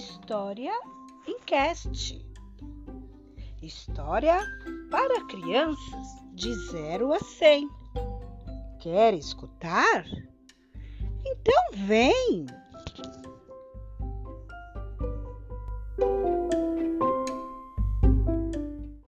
História em Cast. História para crianças de 0 a 100. Quer escutar? Então vem!